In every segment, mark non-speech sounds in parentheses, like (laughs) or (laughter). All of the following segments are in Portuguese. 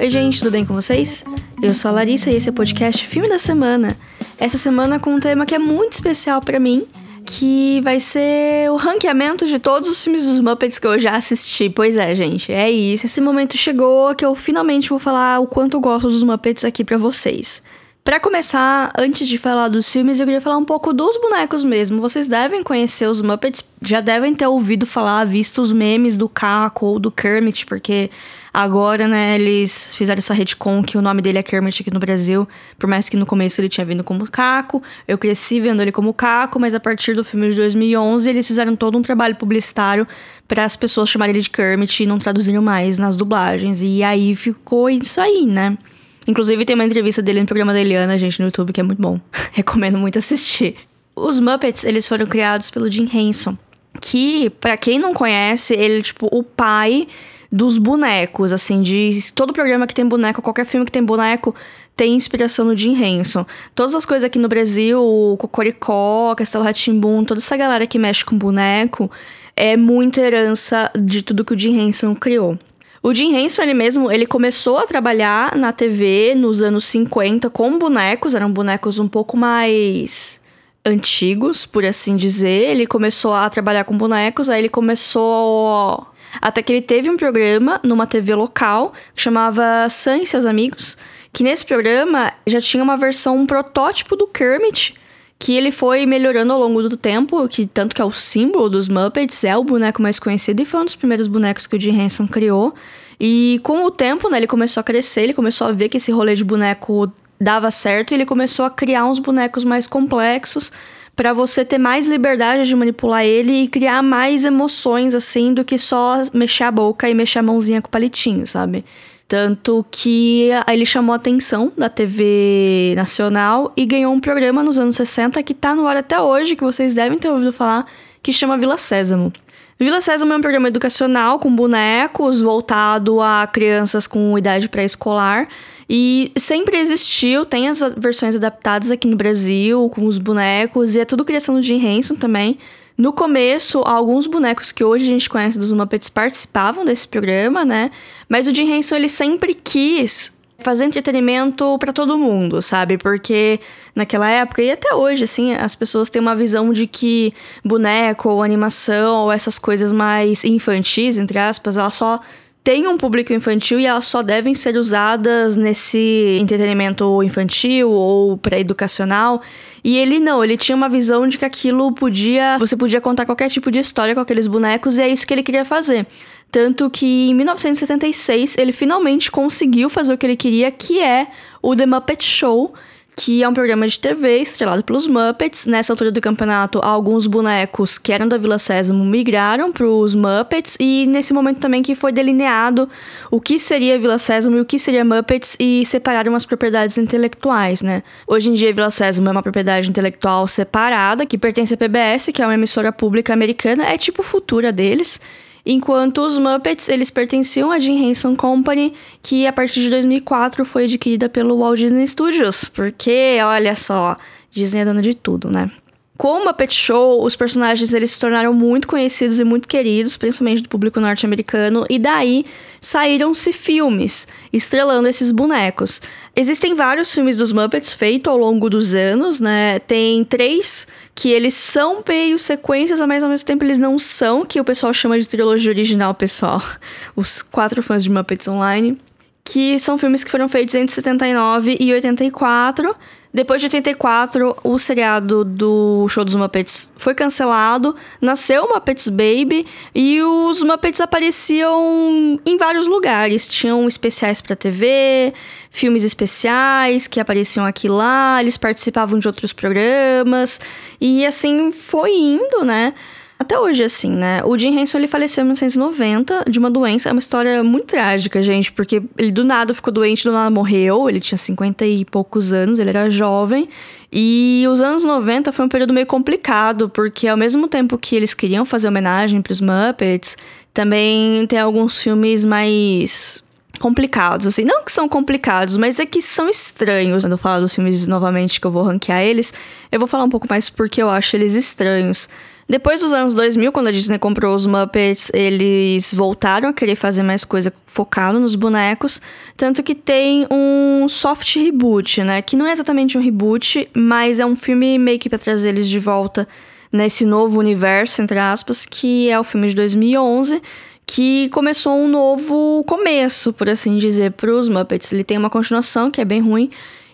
Oi, gente, tudo bem com vocês? Eu sou a Larissa e esse é o podcast Filme da Semana. Essa semana com um tema que é muito especial para mim, que vai ser o ranqueamento de todos os filmes dos Muppets que eu já assisti. Pois é, gente, é isso. Esse momento chegou que eu finalmente vou falar o quanto eu gosto dos Muppets aqui para vocês. Para começar, antes de falar dos filmes, eu queria falar um pouco dos bonecos mesmo. Vocês devem conhecer os Muppets, já devem ter ouvido falar, visto os memes do Caco ou do Kermit, porque agora, né, eles fizeram essa retcon que o nome dele é Kermit aqui no Brasil. Por mais que no começo ele tinha vindo como Caco, eu cresci vendo ele como Caco, mas a partir do filme de 2011 eles fizeram todo um trabalho publicitário para as pessoas chamarem ele de Kermit e não traduziram mais nas dublagens. E aí ficou isso aí, né? Inclusive, tem uma entrevista dele no programa da Eliana, gente, no YouTube, que é muito bom. (laughs) Recomendo muito assistir. Os Muppets, eles foram criados pelo Jim Henson, que, para quem não conhece, ele tipo, o pai dos bonecos, assim, de todo programa que tem boneco, qualquer filme que tem boneco, tem inspiração no Jim Henson. Todas as coisas aqui no Brasil, Cocoricó, Castelo Ratimbum, toda essa galera que mexe com boneco, é muita herança de tudo que o Jim Henson criou. O Jim Henson, ele mesmo, ele começou a trabalhar na TV nos anos 50 com bonecos, eram bonecos um pouco mais antigos, por assim dizer. Ele começou a trabalhar com bonecos, aí ele começou até que ele teve um programa numa TV local que chamava Sam e seus amigos, que nesse programa já tinha uma versão um protótipo do Kermit que ele foi melhorando ao longo do tempo, que tanto que é o símbolo dos Muppets, é o boneco mais conhecido e foi um dos primeiros bonecos que o Jim Henson criou. E com o tempo, né, ele começou a crescer, ele começou a ver que esse rolê de boneco dava certo e ele começou a criar uns bonecos mais complexos para você ter mais liberdade de manipular ele e criar mais emoções assim do que só mexer a boca e mexer a mãozinha com o palitinho, sabe? Tanto que ele chamou a atenção da TV nacional e ganhou um programa nos anos 60 que tá no ar até hoje, que vocês devem ter ouvido falar, que chama Vila Sésamo. Vila Sésamo é um programa educacional com bonecos voltado a crianças com idade pré-escolar e sempre existiu, tem as versões adaptadas aqui no Brasil com os bonecos e é tudo criação do Jim Henson também. No começo, alguns bonecos que hoje a gente conhece dos Muppets participavam desse programa, né? Mas o Jim Henson, ele sempre quis fazer entretenimento para todo mundo, sabe? Porque naquela época e até hoje, assim, as pessoas têm uma visão de que boneco ou animação ou essas coisas mais infantis, entre aspas, elas só tem um público infantil e elas só devem ser usadas nesse entretenimento infantil ou pré-educacional. E ele não, ele tinha uma visão de que aquilo podia. Você podia contar qualquer tipo de história com aqueles bonecos e é isso que ele queria fazer. Tanto que em 1976 ele finalmente conseguiu fazer o que ele queria, que é o The Muppet Show, que é um programa de TV estrelado pelos Muppets. Nessa altura do campeonato, alguns bonecos que eram da Vila Sésamo migraram para os Muppets e nesse momento também que foi delineado o que seria Vila Sésamo e o que seria Muppets e separaram as propriedades intelectuais, né? Hoje em dia, Vila Sésamo é uma propriedade intelectual separada que pertence à PBS, que é uma emissora pública americana, é tipo futura deles enquanto os Muppets eles pertenciam à Jim Henson Company, que a partir de 2004 foi adquirida pelo Walt Disney Studios, porque olha só, Disney é dona de tudo, né? Com o Muppet Show, os personagens eles se tornaram muito conhecidos e muito queridos, principalmente do público norte-americano, e daí saíram-se filmes estrelando esses bonecos. Existem vários filmes dos Muppets feitos ao longo dos anos, né? Tem três que eles são meio sequências, mas ao mesmo tempo eles não são, que o pessoal chama de trilogia original, pessoal. (laughs) Os quatro fãs de Muppets Online que são filmes que foram feitos entre 79 e 84. Depois de 84, o seriado do Show dos Muppets foi cancelado, nasceu o Muppets Baby e os Muppets apareciam em vários lugares. Tinham especiais para TV, filmes especiais que apareciam aqui lá, eles participavam de outros programas e assim foi indo, né? Até hoje, assim, né? O Jim Henson, ele faleceu em 1990 de uma doença. É uma história muito trágica, gente, porque ele do nada ficou doente, do nada morreu. Ele tinha 50 e poucos anos, ele era jovem. E os anos 90 foi um período meio complicado, porque ao mesmo tempo que eles queriam fazer homenagem para os Muppets, também tem alguns filmes mais complicados, assim. Não que são complicados, mas é que são estranhos. Quando eu falar dos filmes novamente, que eu vou ranquear eles, eu vou falar um pouco mais porque eu acho eles estranhos. Depois dos anos 2000, quando a Disney comprou os Muppets, eles voltaram a querer fazer mais coisa focado nos bonecos, tanto que tem um soft reboot, né? Que não é exatamente um reboot, mas é um filme meio que para trazer eles de volta nesse novo universo, entre aspas, que é o filme de 2011, que começou um novo começo, por assim dizer, para os Muppets. Ele tem uma continuação que é bem ruim,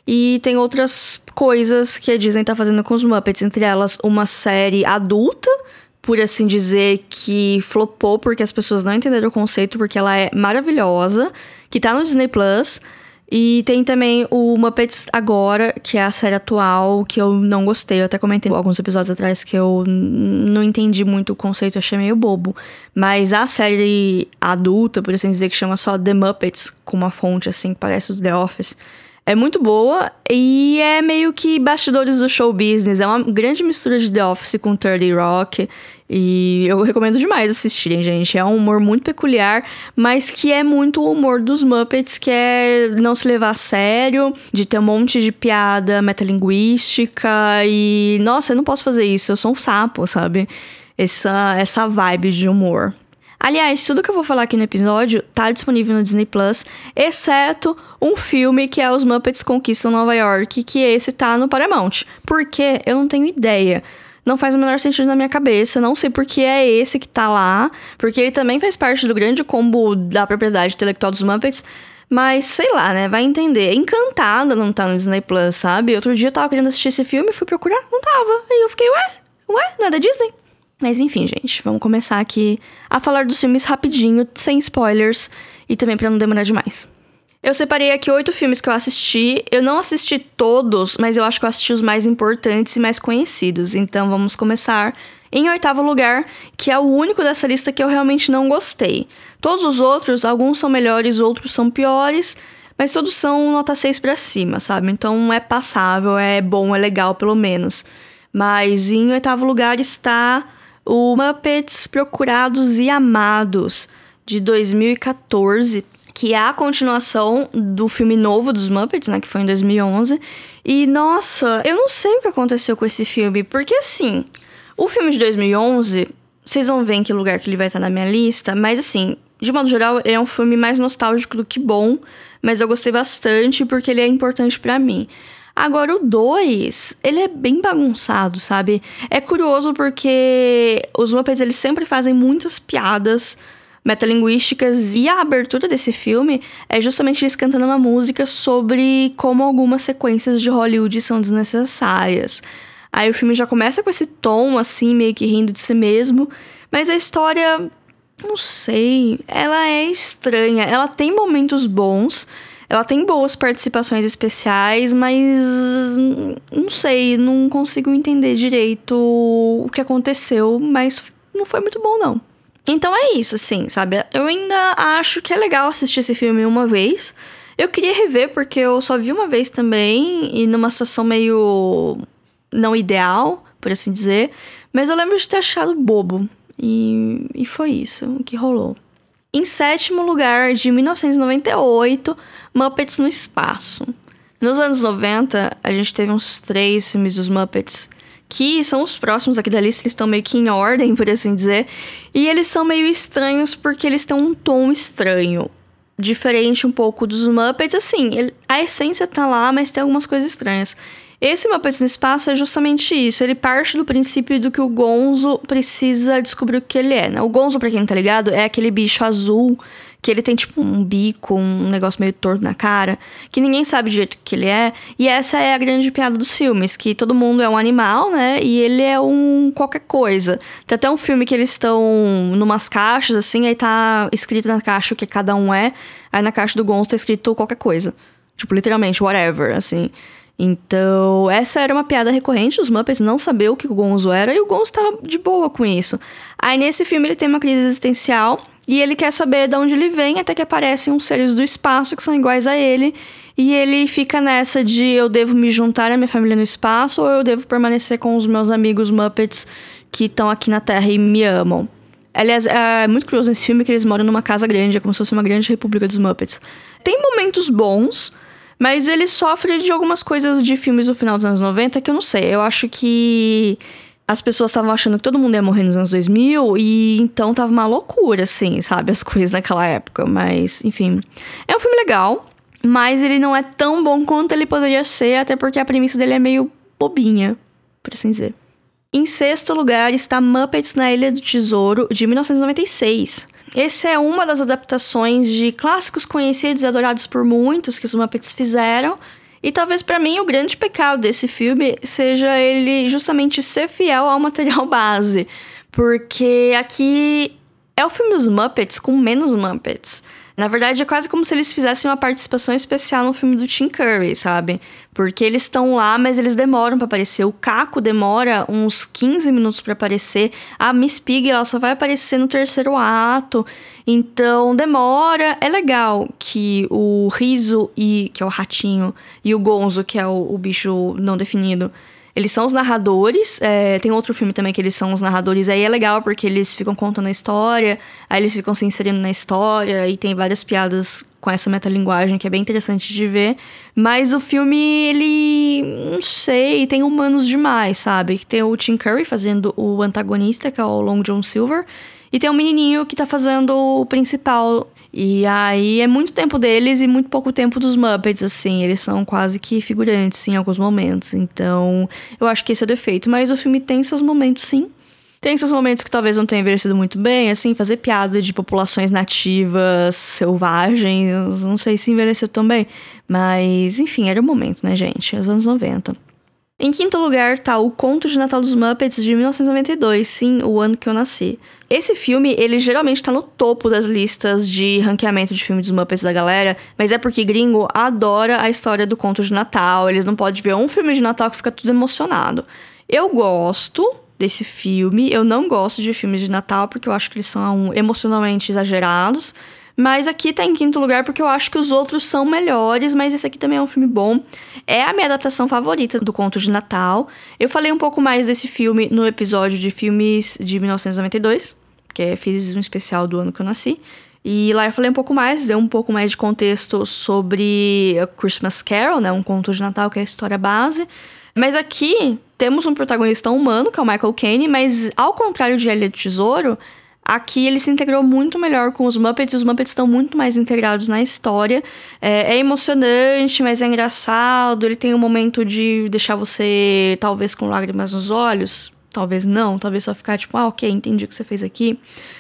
e tem outras coisas que a Disney tá fazendo com os Muppets, entre elas uma série adulta, por assim dizer, que flopou porque as pessoas não entenderam o conceito, porque ela é maravilhosa, que tá no Disney Plus. E tem também o Muppets Agora, que é a série atual, que eu não gostei. Eu até comentei alguns episódios atrás que eu não entendi muito o conceito, achei meio bobo. Mas a série adulta, por assim dizer, que chama só The Muppets, com uma fonte assim, que parece do The Office é muito boa e é meio que bastidores do show business. É uma grande mistura de The Office com 30 Rock. E eu recomendo demais assistirem, gente. É um humor muito peculiar, mas que é muito o humor dos Muppets, que é não se levar a sério, de ter um monte de piada metalinguística e. Nossa, eu não posso fazer isso, eu sou um sapo, sabe? Essa, essa vibe de humor. Aliás, tudo que eu vou falar aqui no episódio tá disponível no Disney Plus, exceto um filme que é Os Muppets Conquistam Nova York, que esse tá no Paramount. Por quê? Eu não tenho ideia. Não faz o menor sentido na minha cabeça. Não sei por que é esse que tá lá. Porque ele também faz parte do grande combo da propriedade intelectual dos Muppets. Mas sei lá, né? Vai entender. Encantada não tá no Disney Plus, sabe? Outro dia eu tava querendo assistir esse filme, fui procurar, não tava. Aí eu fiquei, ué, ué, não é da Disney? Mas enfim, gente, vamos começar aqui a falar dos filmes rapidinho, sem spoilers e também para não demorar demais. Eu separei aqui oito filmes que eu assisti. Eu não assisti todos, mas eu acho que eu assisti os mais importantes e mais conhecidos. Então vamos começar em oitavo lugar, que é o único dessa lista que eu realmente não gostei. Todos os outros, alguns são melhores, outros são piores, mas todos são nota 6 para cima, sabe? Então é passável, é bom, é legal pelo menos. Mas em oitavo lugar está o Muppets Procurados e Amados, de 2014, que é a continuação do filme novo dos Muppets, né, que foi em 2011. E nossa, eu não sei o que aconteceu com esse filme, porque assim, o filme de 2011, vocês vão ver em que lugar que ele vai estar na minha lista, mas assim, de modo geral, ele é um filme mais nostálgico do que bom, mas eu gostei bastante porque ele é importante para mim. Agora, o 2, ele é bem bagunçado, sabe? É curioso porque os Muppets, eles sempre fazem muitas piadas metalinguísticas e a abertura desse filme é justamente eles cantando uma música sobre como algumas sequências de Hollywood são desnecessárias. Aí o filme já começa com esse tom, assim, meio que rindo de si mesmo, mas a história, não sei, ela é estranha. Ela tem momentos bons, ela tem boas participações especiais, mas não sei, não consigo entender direito o que aconteceu, mas não foi muito bom não. Então é isso, assim, sabe? Eu ainda acho que é legal assistir esse filme uma vez. Eu queria rever porque eu só vi uma vez também e numa situação meio não ideal, por assim dizer, mas eu lembro de ter achado bobo. E, e foi isso o que rolou. Em sétimo lugar, de 1998, Muppets no Espaço. Nos anos 90, a gente teve uns três filmes dos Muppets que são os próximos aqui da lista, eles estão meio que em ordem, (laughs) por assim dizer. E eles são meio estranhos porque eles têm um tom estranho. Diferente um pouco dos Muppets, assim, a essência tá lá, mas tem algumas coisas estranhas. Esse Muppets no Espaço é justamente isso. Ele parte do princípio do que o Gonzo precisa descobrir o que ele é, né? O Gonzo, pra quem não tá ligado, é aquele bicho azul que ele tem tipo um bico, um negócio meio torto na cara, que ninguém sabe de jeito que ele é. E essa é a grande piada dos filmes, que todo mundo é um animal, né? E ele é um qualquer coisa. Tem até um filme que eles estão numas caixas assim, aí tá escrito na caixa o que cada um é, aí na caixa do Gonzo tá escrito qualquer coisa. Tipo, literalmente, whatever, assim. Então, essa era uma piada recorrente dos Muppets não saber o que o Gonzo era e o Gonzo estava de boa com isso. Aí nesse filme ele tem uma crise existencial e ele quer saber de onde ele vem até que aparecem uns seres do espaço que são iguais a ele e ele fica nessa de eu devo me juntar à minha família no espaço ou eu devo permanecer com os meus amigos Muppets que estão aqui na Terra e me amam. Aliás, é muito curioso nesse filme que eles moram numa casa grande, é como se fosse uma grande república dos Muppets. Tem momentos bons, mas ele sofre de algumas coisas de filmes do final dos anos 90 que eu não sei. Eu acho que as pessoas estavam achando que todo mundo ia morrer nos anos 2000 e então tava uma loucura, assim, sabe? As (laughs) coisas naquela época. Mas, enfim. É um filme legal, mas ele não é tão bom quanto ele poderia ser, até porque a premissa dele é meio bobinha, por assim dizer. Em sexto lugar está Muppets na Ilha do Tesouro, de 1996. Essa é uma das adaptações de clássicos conhecidos e adorados por muitos que os Muppets fizeram e talvez para mim o grande pecado desse filme seja ele justamente ser fiel ao material (laughs) base. Porque aqui é o filme dos Muppets com menos Muppets. Na verdade, é quase como se eles fizessem uma participação especial no filme do Tim Curry, sabe? Porque eles estão lá, mas eles demoram para aparecer. O Caco demora uns 15 minutos para aparecer. A Miss Pig, ela só vai aparecer no terceiro ato. Então, demora. É legal que o Riso, e, que é o ratinho, e o Gonzo, que é o, o bicho não definido, eles são os narradores. É, tem outro filme também que eles são os narradores. Aí é legal porque eles ficam contando a história, aí eles ficam se inserindo na história e tem várias piadas com essa metalinguagem que é bem interessante de ver. Mas o filme, ele. Não sei, tem humanos demais, sabe? Tem o Tim Curry fazendo o antagonista, que é o Long John Silver. E tem um menininho que tá fazendo o principal. E aí é muito tempo deles e muito pouco tempo dos Muppets, assim. Eles são quase que figurantes em alguns momentos. Então, eu acho que esse é o defeito. Mas o filme tem seus momentos, sim. Tem seus momentos que talvez não tenha envelhecido muito bem, assim, fazer piada de populações nativas, selvagens, não sei se envelheceu tão bem. Mas, enfim, era o momento, né, gente? Os anos 90. Em quinto lugar tá O Conto de Natal dos Muppets de 1992, sim, o ano que eu nasci. Esse filme, ele geralmente tá no topo das listas de ranqueamento de filme dos Muppets da galera, mas é porque gringo adora a história do Conto de Natal, eles não podem ver um filme de Natal que fica tudo emocionado. Eu gosto desse filme, eu não gosto de filmes de Natal porque eu acho que eles são emocionalmente exagerados, mas aqui tá em quinto lugar porque eu acho que os outros são melhores, mas esse aqui também é um filme bom. É a minha adaptação favorita do Conto de Natal. Eu falei um pouco mais desse filme no episódio de filmes de 1992, que fiz um especial do ano que eu nasci. E lá eu falei um pouco mais, dei um pouco mais de contexto sobre a Christmas Carol, né, um conto de Natal que é a história base. Mas aqui temos um protagonista humano, que é o Michael Caine, mas ao contrário de do Tesouro, Aqui ele se integrou muito melhor com os Muppets, os Muppets estão muito mais integrados na história. É, é, emocionante, mas é engraçado. Ele tem um momento de deixar você, talvez, com lágrimas nos olhos. Talvez não, talvez só ficar tipo, ah, ok, entendi o que você fez aqui.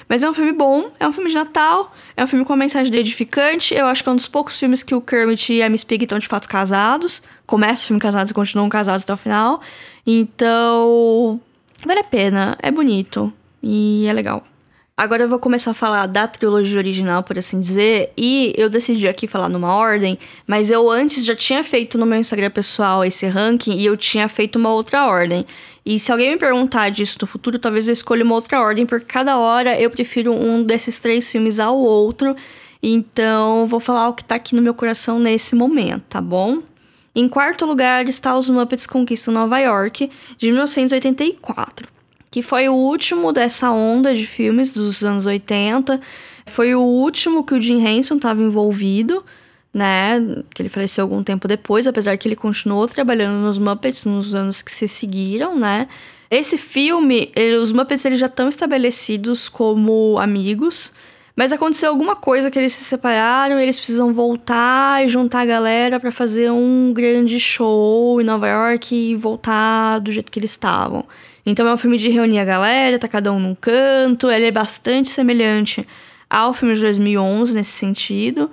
Mas é um filme bom, é um filme de Natal, é um filme com uma mensagem edificante. Eu acho que é um dos poucos filmes que o Kermit e a Miss Piggy estão de fato casados. Começa o filme casados e continuam casados até o final. Então, vale a pena, é bonito e é legal. Agora eu vou começar a falar da trilogia original, por assim dizer, e eu decidi aqui falar numa ordem, mas eu antes já tinha feito no meu Instagram pessoal esse ranking e eu tinha feito uma outra ordem. E se alguém me perguntar disso no futuro, talvez eu escolha uma outra ordem, porque cada hora eu prefiro um desses três filmes ao outro. Então, vou falar o que tá aqui no meu coração nesse momento, tá bom? Em quarto lugar está Os Muppets Conquistam Nova York, de 1984 que foi o último dessa onda de filmes dos anos 80. Foi o último que o Jim Henson estava envolvido, né? Que ele faleceu algum tempo depois, apesar que ele continuou trabalhando nos Muppets nos anos que se seguiram, né? Esse filme, ele, os Muppets eles já estão estabelecidos como amigos, mas aconteceu alguma coisa que eles se separaram, eles precisam voltar e juntar a galera para fazer um grande show em Nova York e voltar do jeito que eles estavam. Então é um filme de reunir a galera, tá cada um num canto, ele é bastante semelhante ao filme de 2011 nesse sentido.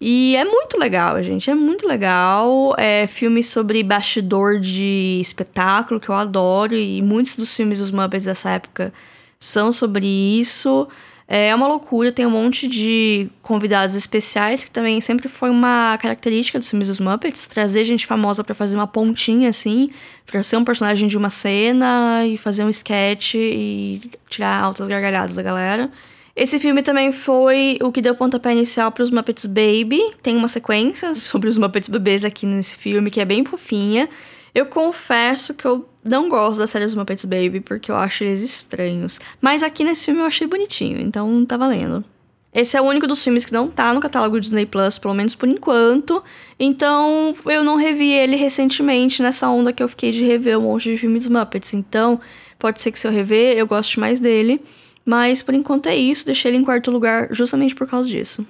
E é muito legal, gente, é muito legal. É filme sobre bastidor de espetáculo, que eu adoro, e muitos dos filmes dos Muppets dessa época são sobre isso. É uma loucura, tem um monte de convidados especiais, que também sempre foi uma característica dos filmes dos Muppets, trazer gente famosa para fazer uma pontinha assim, pra ser um personagem de uma cena e fazer um sketch e tirar altas gargalhadas da galera. Esse filme também foi o que deu pontapé inicial para os Muppets Baby. Tem uma sequência sobre os Muppets bebês aqui nesse filme que é bem fofinha. Eu confesso que eu não gosto da série dos Muppets Baby porque eu acho eles estranhos. Mas aqui nesse filme eu achei bonitinho, então tá valendo. Esse é o único dos filmes que não tá no catálogo Disney Plus, pelo menos por enquanto. Então eu não revi ele recentemente nessa onda que eu fiquei de rever um monte de filmes dos Muppets. Então Pode ser que se eu rever, eu goste mais dele. Mas por enquanto é isso, deixei ele em quarto lugar justamente por causa disso.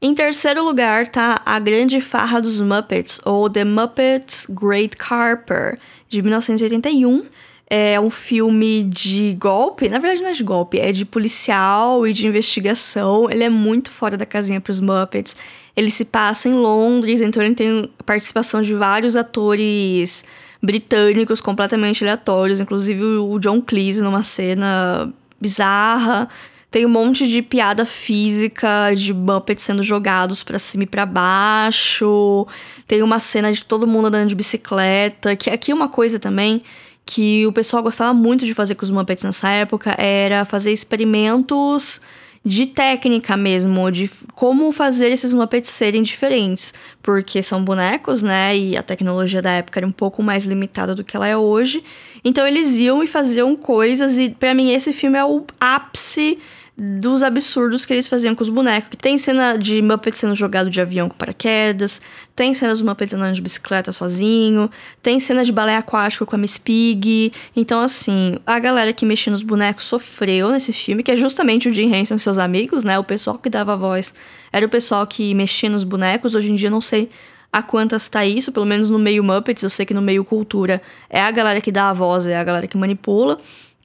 Em terceiro lugar tá A Grande Farra dos Muppets, ou The Muppets Great Carper, de 1981. É um filme de golpe, na verdade não é de golpe, é de policial e de investigação. Ele é muito fora da casinha pros Muppets. Ele se passa em Londres, então ele tem participação de vários atores britânicos completamente aleatórios, inclusive o John Cleese numa cena bizarra. Tem um monte de piada física de Muppets sendo jogados para cima e para baixo. Tem uma cena de todo mundo andando de bicicleta, que aqui é uma coisa também que o pessoal gostava muito de fazer com os Muppets nessa época era fazer experimentos de técnica mesmo, de como fazer esses Muppets serem diferentes, porque são bonecos, né? E a tecnologia da época era um pouco mais limitada do que ela é hoje. Então eles iam e faziam coisas e para mim esse filme é o ápice dos absurdos que eles faziam com os bonecos. Tem cena de Muppet sendo jogado de avião com paraquedas, tem cenas de Muppets andando de bicicleta sozinho, tem cena de balé aquático com a Miss Pig. Então, assim, a galera que mexia nos bonecos sofreu nesse filme, que é justamente o Jim Henson e seus amigos, né? O pessoal que dava voz era o pessoal que mexia nos bonecos. Hoje em dia, não sei a quantas tá isso, pelo menos no meio Muppets, eu sei que no meio cultura é a galera que dá a voz, é a galera que manipula.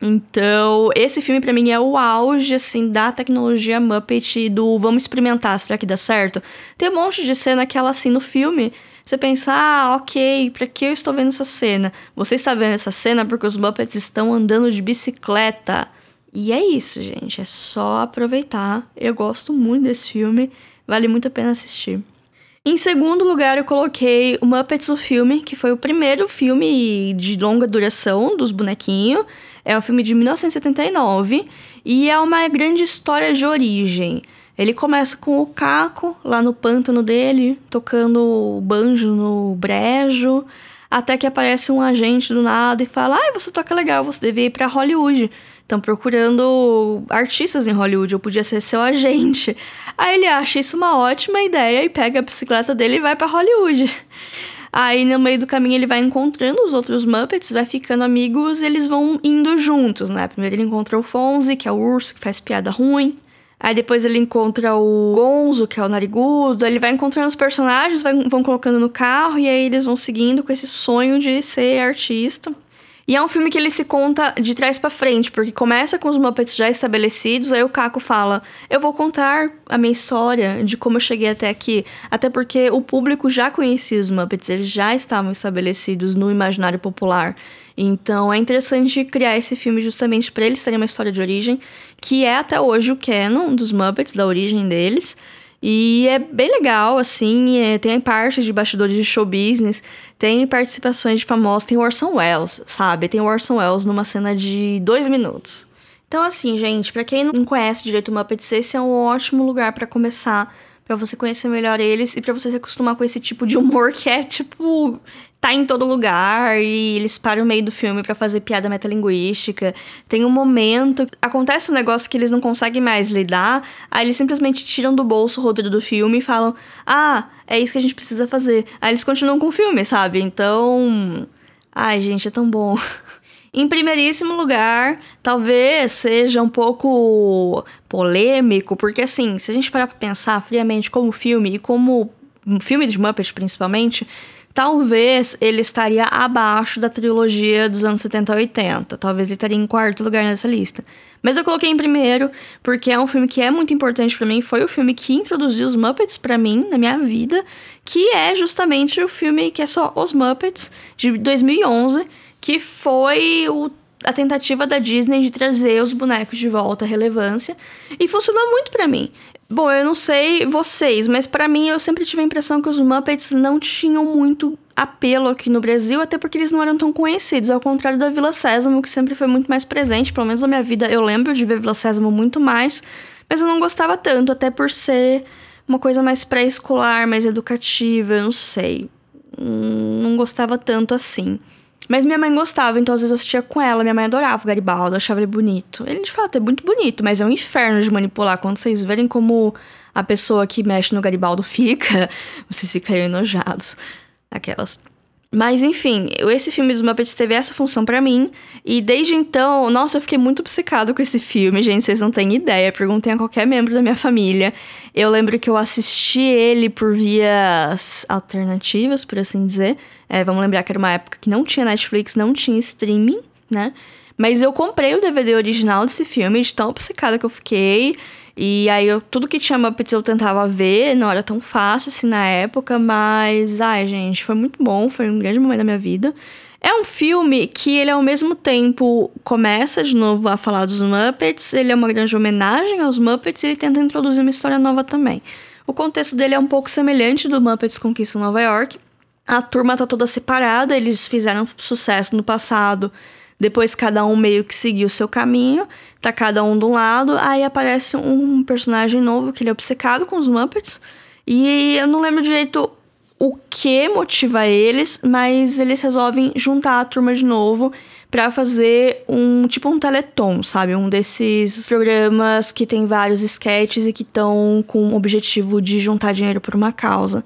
Então, esse filme para mim é o auge, assim, da tecnologia Muppet do vamos experimentar, será que dá certo? Tem um monte de cena que ela, assim, no filme, você pensa, ah, ok, pra que eu estou vendo essa cena? Você está vendo essa cena porque os Muppets estão andando de bicicleta. E é isso, gente, é só aproveitar. Eu gosto muito desse filme, vale muito a pena assistir. Em segundo lugar, eu coloquei o Muppets o filme, que foi o primeiro filme de longa duração dos bonequinhos. É um filme de 1979 e é uma grande história de origem. Ele começa com o Caco lá no pântano dele, tocando banjo no brejo, até que aparece um agente do nada e fala: "Ah, você toca legal, você deve ir para Hollywood" estão procurando artistas em Hollywood, eu podia ser seu agente. Aí ele acha isso uma ótima ideia e pega a bicicleta dele e vai para Hollywood. Aí no meio do caminho ele vai encontrando os outros Muppets, vai ficando amigos e eles vão indo juntos, né? Primeiro ele encontra o Fonzie, que é o urso que faz piada ruim. Aí depois ele encontra o Gonzo, que é o narigudo. Ele vai encontrando os personagens, vai, vão colocando no carro e aí eles vão seguindo com esse sonho de ser artista. E é um filme que ele se conta de trás para frente, porque começa com os Muppets já estabelecidos, aí o Caco fala: "Eu vou contar a minha história de como eu cheguei até aqui", até porque o público já conhecia os Muppets, eles já estavam estabelecidos no imaginário popular. Então é interessante criar esse filme justamente para eles terem uma história de origem, que é até hoje o canon dos Muppets, da origem deles. E é bem legal, assim, é, tem parte de bastidores de show business, tem participações de famosos, tem o Orson Welles, sabe? Tem o Orson Welles numa cena de dois minutos. Então, assim, gente, para quem não conhece direito o Muppets, esse é um ótimo lugar para começar, para você conhecer melhor eles e para você se acostumar com esse tipo de humor que é, tipo, tá em todo lugar e eles param no meio do filme para fazer piada metalinguística. Tem um momento, acontece um negócio que eles não conseguem mais lidar, aí eles simplesmente tiram do bolso o roteiro do filme e falam: "Ah, é isso que a gente precisa fazer". Aí eles continuam com o filme, sabe? Então, ai, gente, é tão bom. (laughs) Em primeiríssimo lugar, talvez seja um pouco polêmico, porque assim, se a gente parar pra pensar friamente como filme e como filme de Muppet principalmente, Talvez ele estaria abaixo da trilogia dos anos 70 a 80. Talvez ele estaria em quarto lugar nessa lista. Mas eu coloquei em primeiro porque é um filme que é muito importante para mim. Foi o filme que introduziu os Muppets para mim na minha vida, que é justamente o filme que é só Os Muppets de 2011, que foi o a tentativa da Disney de trazer os bonecos de volta à relevância e funcionou muito para mim. Bom, eu não sei vocês, mas para mim eu sempre tive a impressão que os Muppets não tinham muito apelo aqui no Brasil, até porque eles não eram tão conhecidos, ao contrário da Vila Sésamo, que sempre foi muito mais presente, pelo menos na minha vida eu lembro de ver Vila Sésamo muito mais, mas eu não gostava tanto, até por ser uma coisa mais pré-escolar, mais educativa, eu não sei. Hum, não gostava tanto assim. Mas minha mãe gostava, então às vezes eu assistia com ela. Minha mãe adorava o Garibaldo, achava ele bonito. Ele de fato é muito bonito, mas é um inferno de manipular. Quando vocês verem como a pessoa que mexe no Garibaldo fica, (laughs) vocês ficariam enojados. Aquelas. Mas enfim, esse filme dos Muppets teve essa função para mim. E desde então, nossa, eu fiquei muito obcecado com esse filme, gente. Vocês não têm ideia. Perguntem a qualquer membro da minha família. Eu lembro que eu assisti ele por vias alternativas, por assim dizer. É, vamos lembrar que era uma época que não tinha Netflix, não tinha streaming, né? Mas eu comprei o DVD original desse filme, de tão obcecada que eu fiquei. E aí, eu, tudo que tinha Muppets eu tentava ver, não era tão fácil assim na época, mas, ai, gente, foi muito bom, foi um grande momento da minha vida. É um filme que ele ao mesmo tempo começa de novo a falar dos Muppets, ele é uma grande homenagem aos Muppets e ele tenta introduzir uma história nova também. O contexto dele é um pouco semelhante do Muppets Conquista Nova York. A turma tá toda separada, eles fizeram sucesso no passado depois cada um meio que seguiu o seu caminho, tá cada um de um lado, aí aparece um personagem novo que ele é obcecado com os Muppets. E eu não lembro direito o que motiva eles, mas eles resolvem juntar a turma de novo para fazer um tipo um teleton, sabe? Um desses programas que tem vários sketches e que estão com o objetivo de juntar dinheiro por uma causa.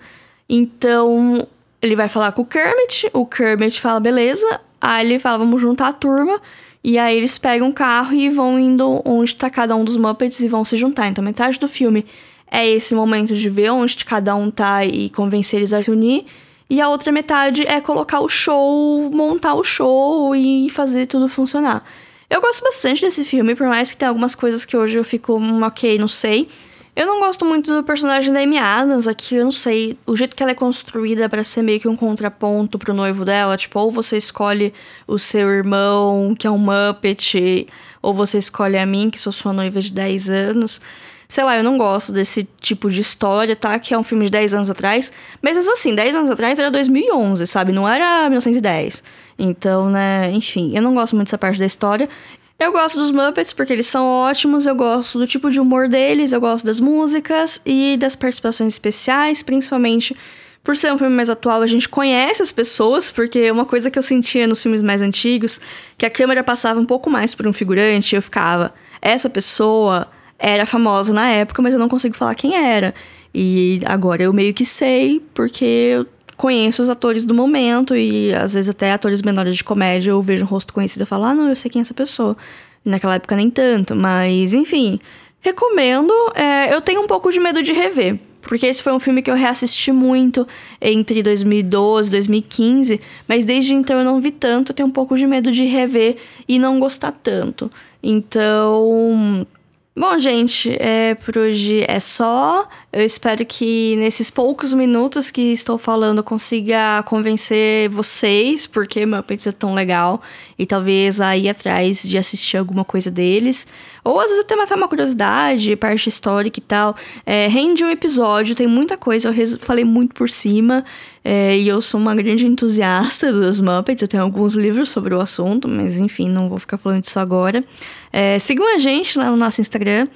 Então, ele vai falar com o Kermit, o Kermit fala beleza, Aí ele fala, vamos juntar a turma. E aí eles pegam um carro e vão indo onde está cada um dos Muppets e vão se juntar. Então metade do filme é esse momento de ver onde cada um tá e convencer eles a se unir. E a outra metade é colocar o show, montar o show e fazer tudo funcionar. Eu gosto bastante desse filme, por mais que tenha algumas coisas que hoje eu fico, hum, ok, não sei. Eu não gosto muito do personagem da Amy Adams aqui, eu não sei. O jeito que ela é construída para ser meio que um contraponto pro noivo dela. Tipo, ou você escolhe o seu irmão, que é um Muppet, ou você escolhe a mim, que sou sua noiva de 10 anos. Sei lá, eu não gosto desse tipo de história, tá? Que é um filme de 10 anos atrás. Mas assim, 10 anos atrás era 2011, sabe? Não era 1910. Então, né, enfim, eu não gosto muito dessa parte da história. Eu gosto dos Muppets porque eles são ótimos, eu gosto do tipo de humor deles, eu gosto das músicas e das participações especiais, principalmente por ser um filme mais atual, a gente conhece as pessoas, porque uma coisa que eu sentia nos filmes mais antigos, que a câmera passava um pouco mais por um figurante, eu ficava, essa pessoa era famosa na época, mas eu não consigo falar quem era. E agora eu meio que sei, porque eu conheço os atores do momento e às vezes até atores menores de comédia eu vejo um rosto conhecido e falo, ah, não, eu sei quem é essa pessoa. Naquela época nem tanto, mas enfim. Recomendo. É, eu tenho um pouco de medo de rever. Porque esse foi um filme que eu reassisti muito entre 2012 e 2015, mas desde então eu não vi tanto, tenho um pouco de medo de rever e não gostar tanto. Então, Bom, gente, é, por hoje é só. Eu espero que nesses poucos minutos que estou falando consiga convencer vocês, porque Muppets é tão legal, e talvez aí atrás de assistir alguma coisa deles. Ou às vezes até matar uma curiosidade, parte histórica e tal. É, rende um episódio, tem muita coisa, eu falei muito por cima. É, e eu sou uma grande entusiasta dos Muppets, eu tenho alguns livros sobre o assunto, mas enfim, não vou ficar falando disso agora. É, sigam a gente lá no nosso Instagram,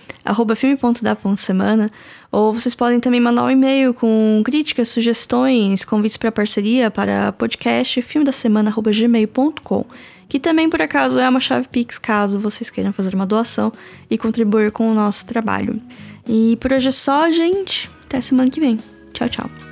filme.da.semana, ou vocês podem também mandar um e-mail com críticas, sugestões, convites para parceria para podcast filmedasemana.gmail.com que também por acaso é uma chave Pix caso vocês queiram fazer uma doação e contribuir com o nosso trabalho. E por hoje é só, gente. Até semana que vem. Tchau, tchau.